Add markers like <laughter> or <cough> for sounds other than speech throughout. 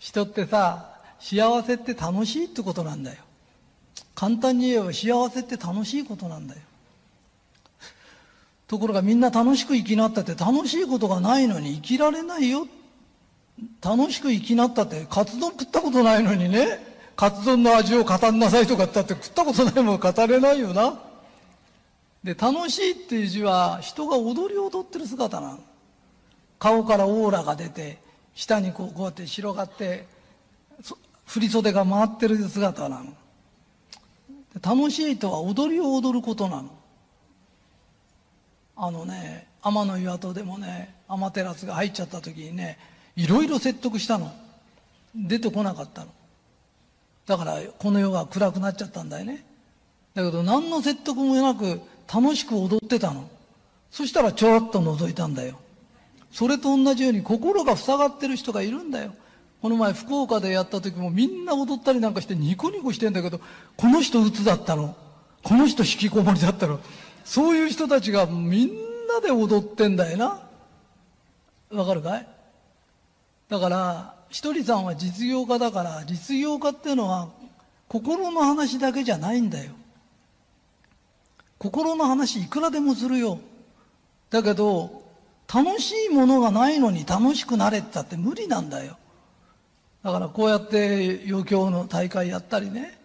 人ってさ、幸せって楽しいってことなんだよ。簡単に言えば幸せって楽しいことなんだよ。ところがみんな楽しく生きなったって楽しいことがないのに生きられないよ。楽しく生きなったってカツ丼食ったことないのにね、カツ丼の味を語んなさいとかってって食ったことないもん語れないよな。で、楽しいっていう字は人が踊り踊ってる姿なの。顔からオーラが出て、下にこうこうやって広がって振り袖が回ってる姿なの。楽しいとは踊りを踊ることなの。あのね天の岩戸でもね天照が入っちゃった時にねいろいろ説得したの。出てこなかったの。だからこの世が暗くなっちゃったんだよね。だけど何の説得もなく楽しく踊ってたの。そしたらちょろっと覗いたんだよ。それと同じように心が塞がってる人がいるんだよ。この前福岡でやった時もみんな踊ったりなんかしてニコニコしてんだけど、この人鬱だったの。この人引きこもりだったの。そういう人たちがみんなで踊ってんだよな。わかるかい？だから、ひとりさんは実業家だから、実業家っていうのは心の話だけじゃないんだよ。心の話いくらでもするよ。だけど、楽しいものがないのに楽しくなれってたって無理なんだよ。だからこうやって余興の大会やったりね、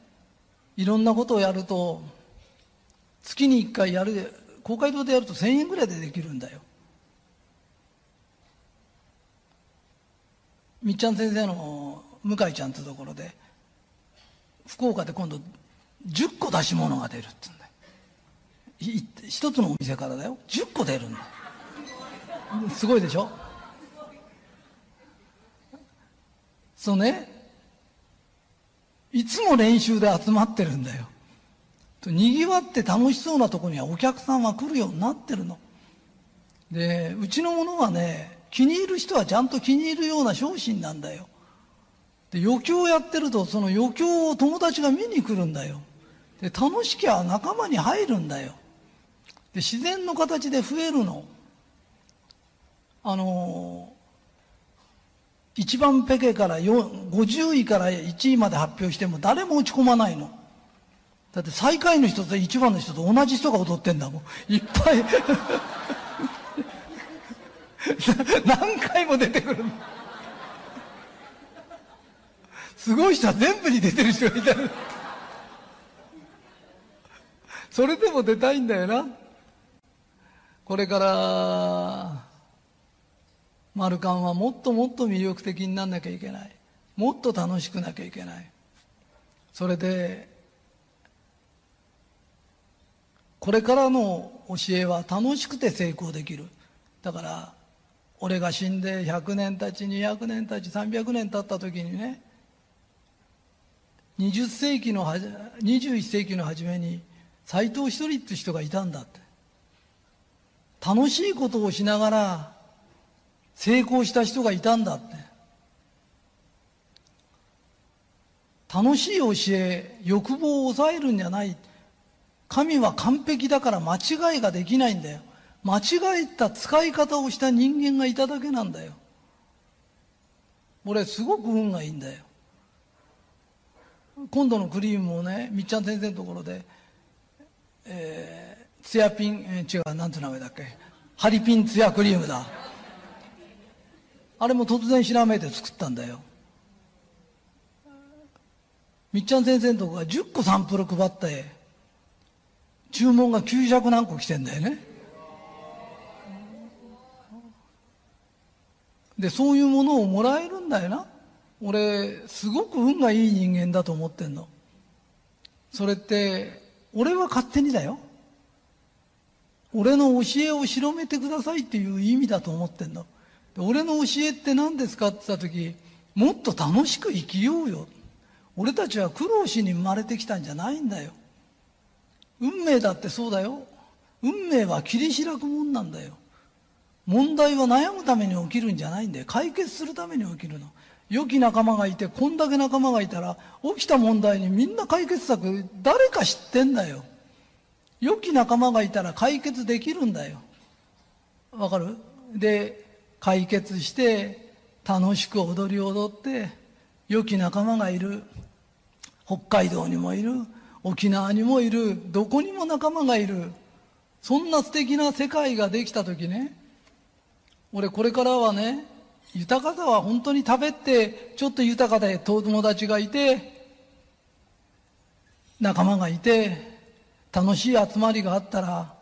いろんなことをやると、月に一回やる、公会堂でやると1000円ぐらいでできるんだよ。みっちゃん先生の向井ちゃんってところで、福岡で今度10個出し物が出るって言うんだよ。一つのお店からだよ。10個出るんだよ。すごいでしょ？そうね。いつも練習で集まってるんだよ。にぎわって楽しそうなとこにはお客さんは来るようになってるの。でうちのものはね気に入る人はちゃんと気に入るような商品なんだよ。で余興やってるとその余興を友達が見に来るんだよ。で楽しきゃ仲間に入るんだよ。で自然の形で増えるの。あの一番ペケから50位から1位まで発表しても誰も落ち込まないの。だって最下位の人と一番の人と同じ人が踊ってんだもん。いっぱい <laughs> 何回も出てくるすごい人は全部に出てる人がいたそれでも出たいんだよな。これから、マルカンはもっともっと魅力的になんなきゃいけない。もっと楽しくなきゃいけない。それで、これからの教えは楽しくて成功できる。だから、俺が死んで100年たち、200年たち、300年経った時にね、20世紀のはじ、21世紀の初めに、斎藤一人って人がいたんだって。楽しいことをしながら、成功した人がいたんだって。楽しい教え、欲望を抑えるんじゃない。神は完璧だから間違いができないんだよ。間違えた使い方をした人間がいただけなんだよ。俺すごく運がいいんだよ。今度のクリームもね、みっちゃん先生のところで、えー、ツヤピン、えー、違う、なんて名前だっけ。ハリピンツヤクリームだ。あれも突然ひらめいて作ったんだよ。みっちゃん先生のとこが10個サンプル配って、注文が900何個来てんだよね。で、そういうものをもらえるんだよな。俺、すごく運がいい人間だと思ってんの。それって、俺は勝手にだよ。俺の教えを広めてくださいっていう意味だと思ってんの。俺の教えって何ですかって言った時、もっと楽しく生きようよ。俺たちは苦労しに生まれてきたんじゃないんだよ。運命だってそうだよ。運命は切り開くもんなんだよ。問題は悩むために起きるんじゃないんだよ。解決するために起きるの。良き仲間がいて、こんだけ仲間がいたら、起きた問題にみんな解決策、誰か知ってんだよ。良き仲間がいたら解決できるんだよ。わかる？で、解決して、楽しく踊り踊って、良き仲間がいる。北海道にもいる。沖縄にもいる。どこにも仲間がいる。そんな素敵な世界ができた時ね、俺これからはね、豊かさは本当に食べて、ちょっと豊かで友達がいて、仲間がいて、楽しい集まりがあったら、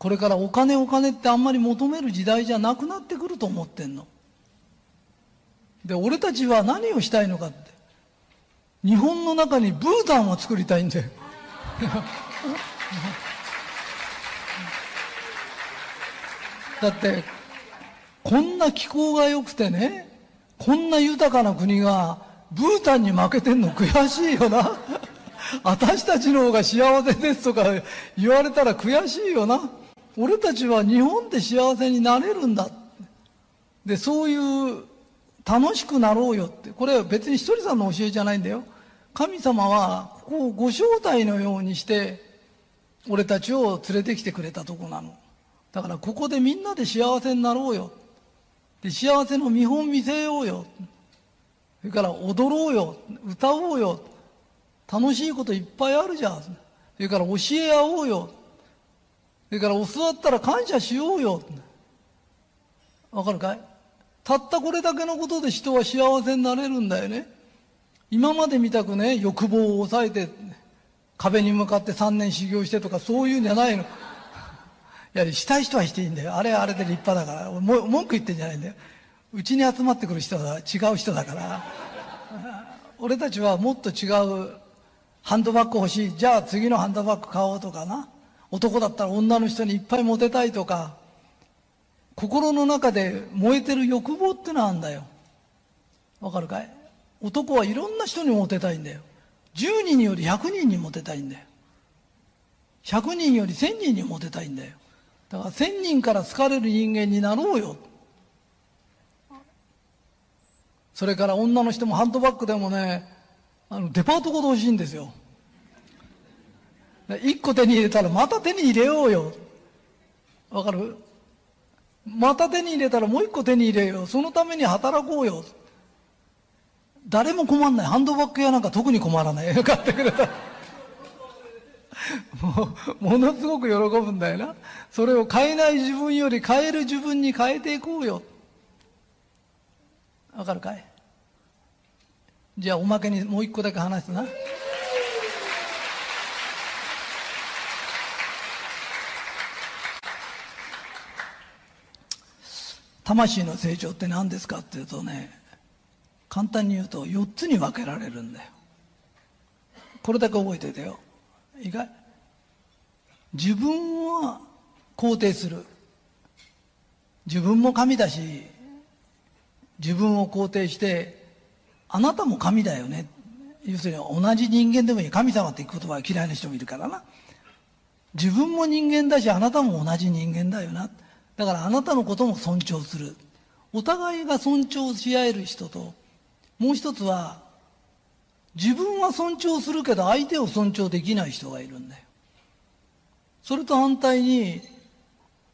これからお金お金ってあんまり求める時代じゃなくなってくると思ってんの。で、俺たちは何をしたいのかって。日本の中にブータンを作りたいんだよ。<laughs> だって、こんな気候が良くてね、こんな豊かな国がブータンに負けてんの悔しいよな。<laughs> 私たちの方が幸せですとか言われたら悔しいよな。俺たちは日本で幸せになれるんだ。で、そういう楽しくなろうよって。これは別に一人さんの教えじゃないんだよ。神様はここをご招待のようにして俺たちを連れてきてくれたとこなの。だからここでみんなで幸せになろうよ。で、幸せの見本見せようよ。それから踊ろうよ。歌おうよ。楽しいこといっぱいあるじゃん。それから教え合おうよ。それから教わったら感謝しようよ。わかるかい？たったこれだけのことで人は幸せになれるんだよね。今まで見たくね、欲望を抑えて、壁に向かって3年修行してとかそういうんじゃないの。いや、したい人はしていいんだよ。あれはあれで立派だから。も文句言ってんじゃないんだよ。うちに集まってくる人は違う人だから。俺たちはもっと違うハンドバッグ欲しい。じゃあ次のハンドバッグ買おうとかな。男だったら女の人にいっぱいモテたいとか。心の中で燃えてる欲望ってのはあるんだよ。わかるかい？男はいろんな人にモテたいんだよ。10人より100人にモテたいんだよ。100人より1000人にモテたいんだよ。だから千人から好かれる人間になろうよ。それから女の人もハンドバッグでもね、あの、デパートごと欲しいんですよ。一個手に入れたらまた手に入れようよ。わかる？また手に入れたらもう一個手に入れよう。そのために働こうよ。誰も困んない。ハンドバッグ屋なんか特に困らない。買ってくれた？もう、ものすごく喜ぶんだよな。それを変えない自分より変える自分に変えていこうよ。わかるかい？じゃあおまけにもう一個だけ話すな。魂の成長って何ですかっていうとね、簡単に言うと4つに分けられるんだよ。これだけ覚えててよ。いか自分は肯定する。自分も神だし自分を肯定してあなたも神だよね。要するに同じ人間でもいい。神様って言葉は嫌いな人もいるからな。自分も人間だしあなたも同じ人間だよな。だからあなたのことも尊重するお互いが尊重し合える人ともう一つは自分は尊重するけど相手を尊重できない人がいるんだよ。それと反対に、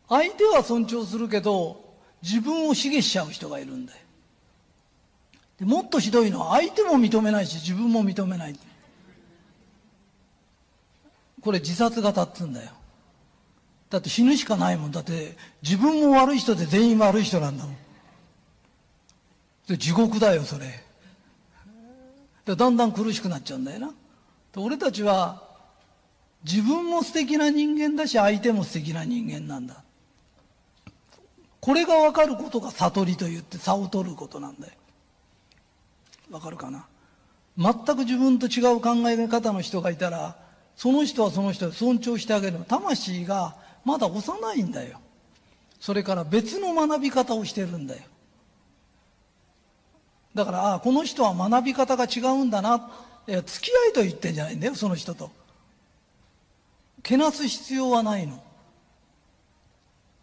相手は尊重するけど、自分を卑下しちゃう人がいるんだよ。でもっとひどいのは相手も認めないし自分も認めない。これ自殺型っつうんだよ。だって死ぬしかないもん。だって自分も悪い人で全員悪い人なんだもん。で地獄だよ、それ。でだんだん苦しくなっちゃうんだよな。俺たちは自分も素敵な人間だし相手も素敵な人間なんだ。これが分かることが悟りと言って差を取ることなんだよ。わかるかな？全く自分と違う考え方の人がいたら、その人はその人を尊重してあげる。魂がまだ幼いんだよ。それから別の学び方をしてるんだよ。だから、ああ、この人は学び方が違うんだな。いや、付き合いと言ってんじゃないんだよ、その人と。けなす必要はないの。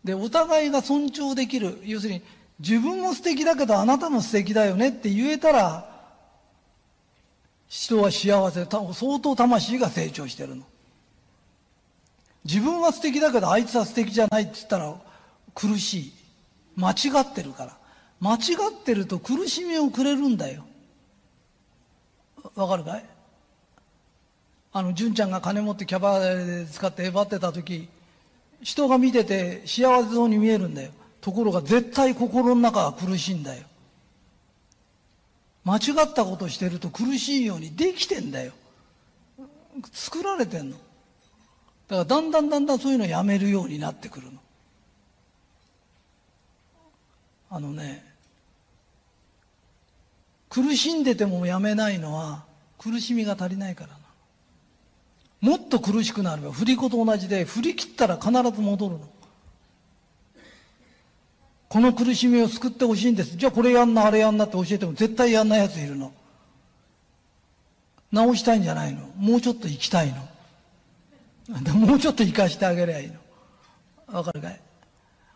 で、お互いが尊重できる。要するに、自分も素敵だけどあなたも素敵だよねって言えたら、人は幸せ、相当魂が成長してるの。自分は素敵だけどあいつは素敵じゃないって言ったら苦しい。間違ってるから。間違ってると苦しみをくれるんだよ。わかるかい？あの、純ちゃんが金持ってキャバで使ってえばってた時、人が見てて幸せそうに見えるんだよ。ところが絶対心の中は苦しいんだよ。間違ったことしてると苦しいようにできてんだよ。作られてんの。だからだんだんだんだんそういうのをやめるようになってくるの。あのね、苦しんでてもやめないのは苦しみが足りないからな。もっと苦しくなれば振り子と同じで振り切ったら必ず戻るの。この苦しみを救ってほしいんです。じゃあこれやんな、あれやんなって教えても絶対やんない奴いるの。直したいんじゃないの。もうちょっと生きたいの。<laughs> もうちょっと生かしてあげりゃいいの。わかるかい？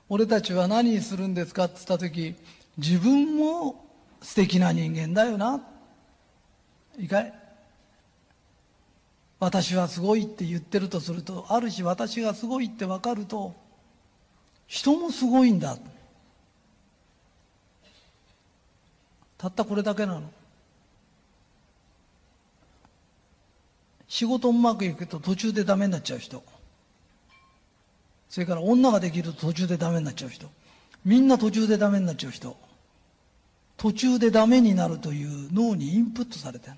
俺たちは何するんですかって言った時、自分も素敵な人間だよな。いいかい？私はすごいって言ってるとすると、あるし私がすごいって分かると、人もすごいんだ。たったこれだけなの。仕事うまくいくと途中でダメになっちゃう人。それから女ができると途中でダメになっちゃう人。みんな途中でダメになっちゃう人。途中でダメになるという脳にインプットされてる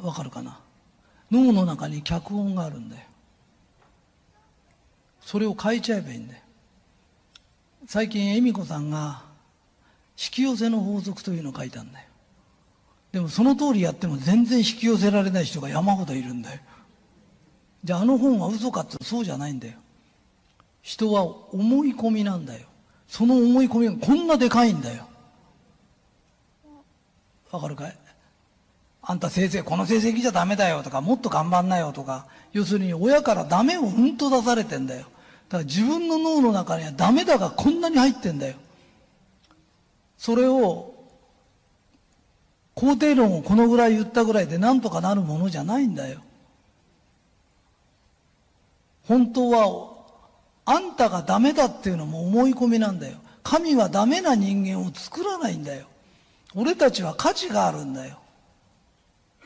の。わかるかな？脳の中に脚本があるんだよ。それを変えちゃえばいいんだよ。最近恵美子さんが引き寄せの法則というのを書いたんだよ。でもその通りやっても全然引き寄せられない人が山ほどいるんだよ。じゃああの本は嘘かってそうじゃないんだよ。人は思い込みなんだよ。その思い込みがこんなでかいんだよ。わかるかい？あんた先生、この成績じゃダメだよとか、もっと頑張んなよとか、要するに親からダメをうんと出されてんだよ。だから自分の脳の中にはダメだがこんなに入ってんだよ。それを、肯定論をこのぐらい言ったぐらいでなんとかなるものじゃないんだよ。本当は、あんたがダメだっていうのも思い込みなんだよ。神はダメな人間を作らないんだよ。俺たちは価値があるんだよ。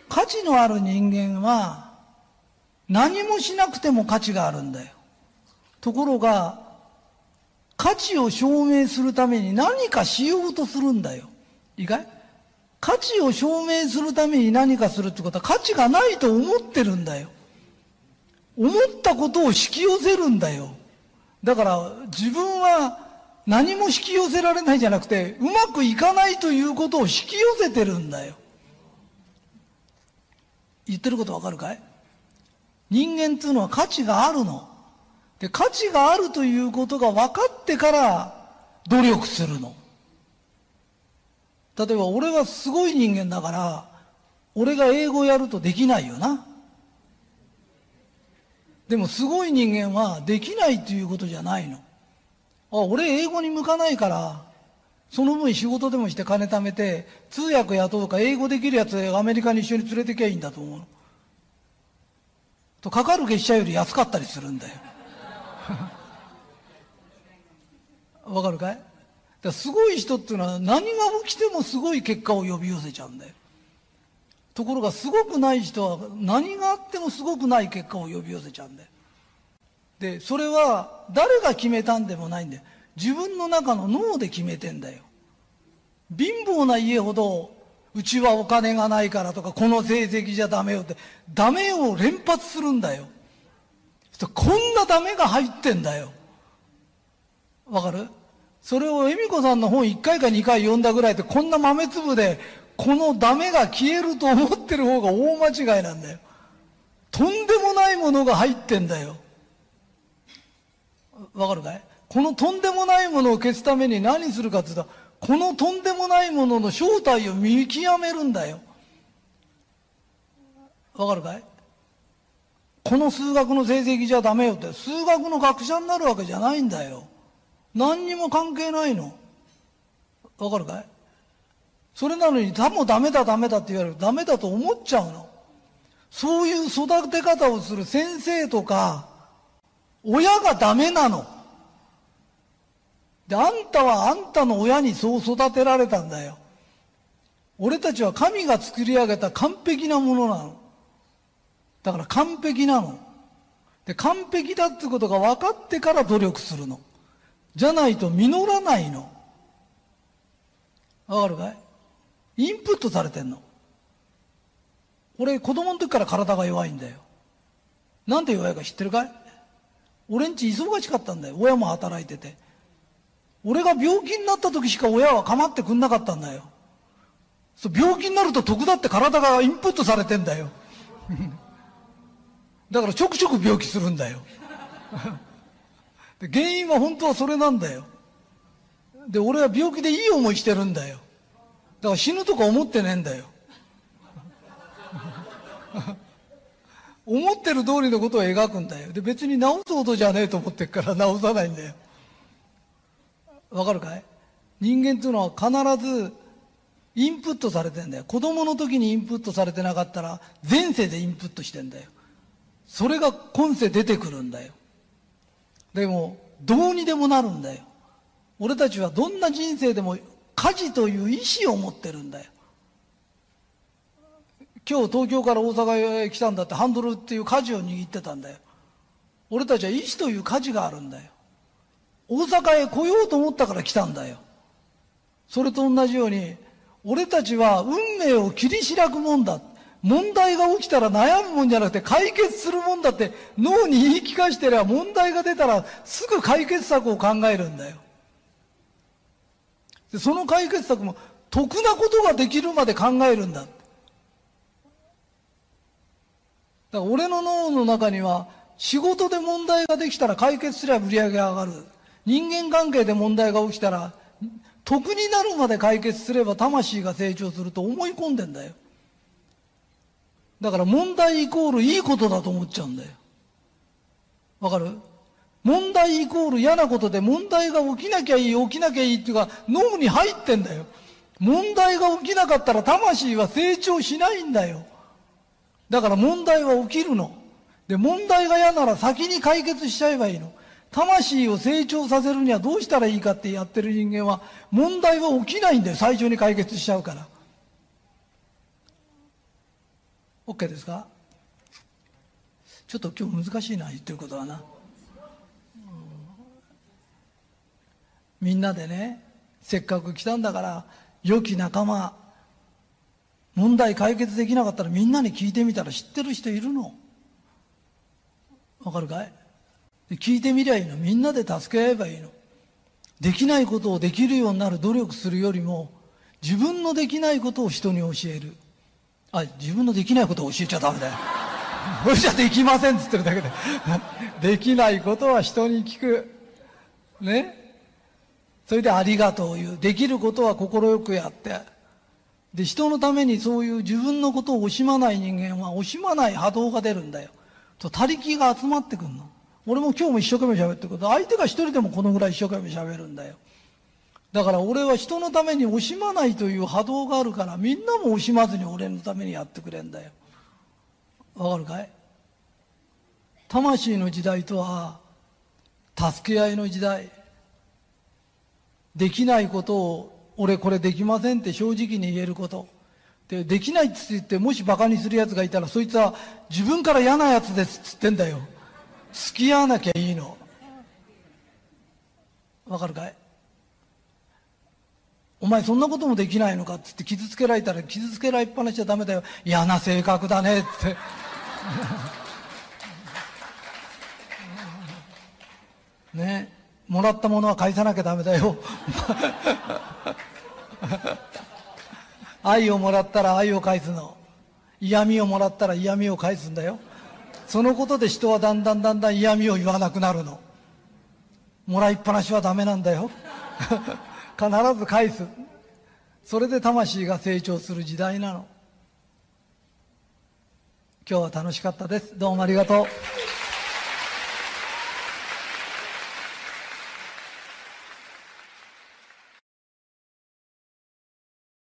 価値のある人間は、何もしなくても価値があるんだよ。ところが、価値を証明するために何かしようとするんだよ。いいかい価値を証明するために何かするってことは価値がないと思ってるんだよ。思ったことを引き寄せるんだよ。だから自分は何も引き寄せられないじゃなくて、うまくいかないということを引き寄せてるんだよ。言ってることわかるかい？人間っていうのは価値があるの。で、価値があるということが分かってから努力するの。例えば俺はすごい人間だから、俺が英語やるとできないよな。でもすごい人間はできないということじゃないの。あ、俺英語に向かないから、その分仕事でもして金貯めて、通訳雇うか英語できるやつアメリカに一緒に連れてきゃいいんだと思うの。と、かかる月謝より安かったりするんだよ。<laughs> わかるかい？だすごい人っていうのは何が起きてもすごい結果を呼び寄せちゃうんだよ。ところがすごくない人は何があってもすごくない結果を呼び寄せちゃうんだよ。で、それは誰が決めたんでもないんだよ。自分の中の脳で決めてんだよ。貧乏な家ほど、うちはお金がないからとか、この成績じゃダメよって、ダメを連発するんだよ。こんなダメが入ってんだよ。わかる？それを恵美子さんの本1回か2回読んだぐらいでこんな豆粒でこのダメが消えると思ってる方が大間違いなんだよ。とんでもないものが入ってんだよ。わかるかい？このとんでもないものを消すために何するかって言ったら、このとんでもないものの正体を見極めるんだよ。わかるかい？この数学の成績じゃダメよって、数学の学者になるわけじゃないんだよ。何にも関係ないの？わかるかい？それなのに、多分ダメだダメだって言われる。ダメだと思っちゃうの。そういう育て方をする先生とか、親がダメなの。で、あんたはあんたの親にそう育てられたんだよ。俺たちは神が作り上げた完璧なものなの。だから完璧なの。で、完璧だってことが分かってから努力するの。じゃないと実らないの。わかるかい？インプットされてんの。俺、子供の時から体が弱いんだよ。なんで弱いか知ってるかい？俺んち忙しかったんだよ。親も働いてて。俺が病気になった時しか親は構ってくんなかったんだよ。そう病気になると得だって体がインプットされてんだよ。<laughs> だからちょくちょく病気するんだよ。<laughs> で原因は本当はそれなんだよ。で、俺は病気でいい思いしてるんだよ。だから死ぬとか思ってねえんだよ。<laughs> 思ってる通りのことを描くんだよ。で、別に治すほどじゃねえと思ってるから治さないんだよ。わかるかい？人間っていうのは必ずインプットされてんだよ。子供の時にインプットされてなかったら前世でインプットしてんだよ。それが今世出てくるんだよ。でも、どうにでもなるんだよ。俺たちはどんな人生でも家事という意志を持ってるんだよ。今日東京から大阪へ来たんだってハンドルっていう舵を握ってたんだよ。俺たちは意志という舵があるんだよ。大阪へ来ようと思ったから来たんだよ。それと同じように、俺たちは運命を切り開くもんだ。問題が起きたら悩むもんじゃなくて解決するもんだって脳に言い聞かしてりゃ問題が出たらすぐ解決策を考えるんだよ。でその解決策も得なことができるまで考えるんだ。だから俺の脳の中には仕事で問題ができたら解決すれば売り上げ上がる。人間関係で問題が起きたら得になるまで解決すれば魂が成長すると思い込んでんだよ。だから問題イコールいいことだと思っちゃうんだよ。わかる？問題イコール嫌なことで問題が起きなきゃいい、起きなきゃいいっていうか脳に入ってんだよ。問題が起きなかったら魂は成長しないんだよ。だから問題は起きるの。で、問題が嫌なら先に解決しちゃえばいいの。魂を成長させるにはどうしたらいいかってやってる人間は問題は起きないんだよ。最初に解決しちゃうから。OK ですか？ちょっと今日難しいな言ってることはな、みんなでねせっかく来たんだから良き仲間問題解決できなかったらみんなに聞いてみたら知ってる人いるの。わかるかい？聞いてみりゃいいの。みんなで助け合えばいいの。できないことをできるようになる努力するよりも自分のできないことを人に教える。あ、自分のできないことを教えちゃダメだよ。それじゃできませんっつってるだけで。できないことは人に聞く。ね？それでありがとう言う。できることは快くやって。で、人のためにそういう自分のことを惜しまない人間は惜しまない波動が出るんだよ。と、他力が集まってくるの。俺も今日も一生懸命喋ってること、相手が一人でもこのぐらい一生懸命喋るんだよ。だから俺は人のために惜しまないという波動があるからみんなも惜しまずに俺のためにやってくれんだよ。わかるかい？魂の時代とは助け合いの時代。できないことを俺これできませんって正直に言えること。でできないっつってもしバカにする奴がいたらそいつは自分から嫌な奴ですっつってんだよ。付き合わなきゃいいの。わかるかい？お前そんなこともできないのかって言って傷つけられたら傷つけられっぱなしちゃダメだよ。嫌な性格だねって。<laughs> ねもらったものは返さなきゃダメだよ。<laughs> 愛をもらったら愛を返すの。嫌味をもらったら嫌味を返すんだよ。そのことで人はだんだんだんだん嫌味を言わなくなるの。もらいっぱなしはダメなんだよ。<laughs> 必ず返す。それで魂が成長する時代なの。今日は楽しかったです。どうもありがとう。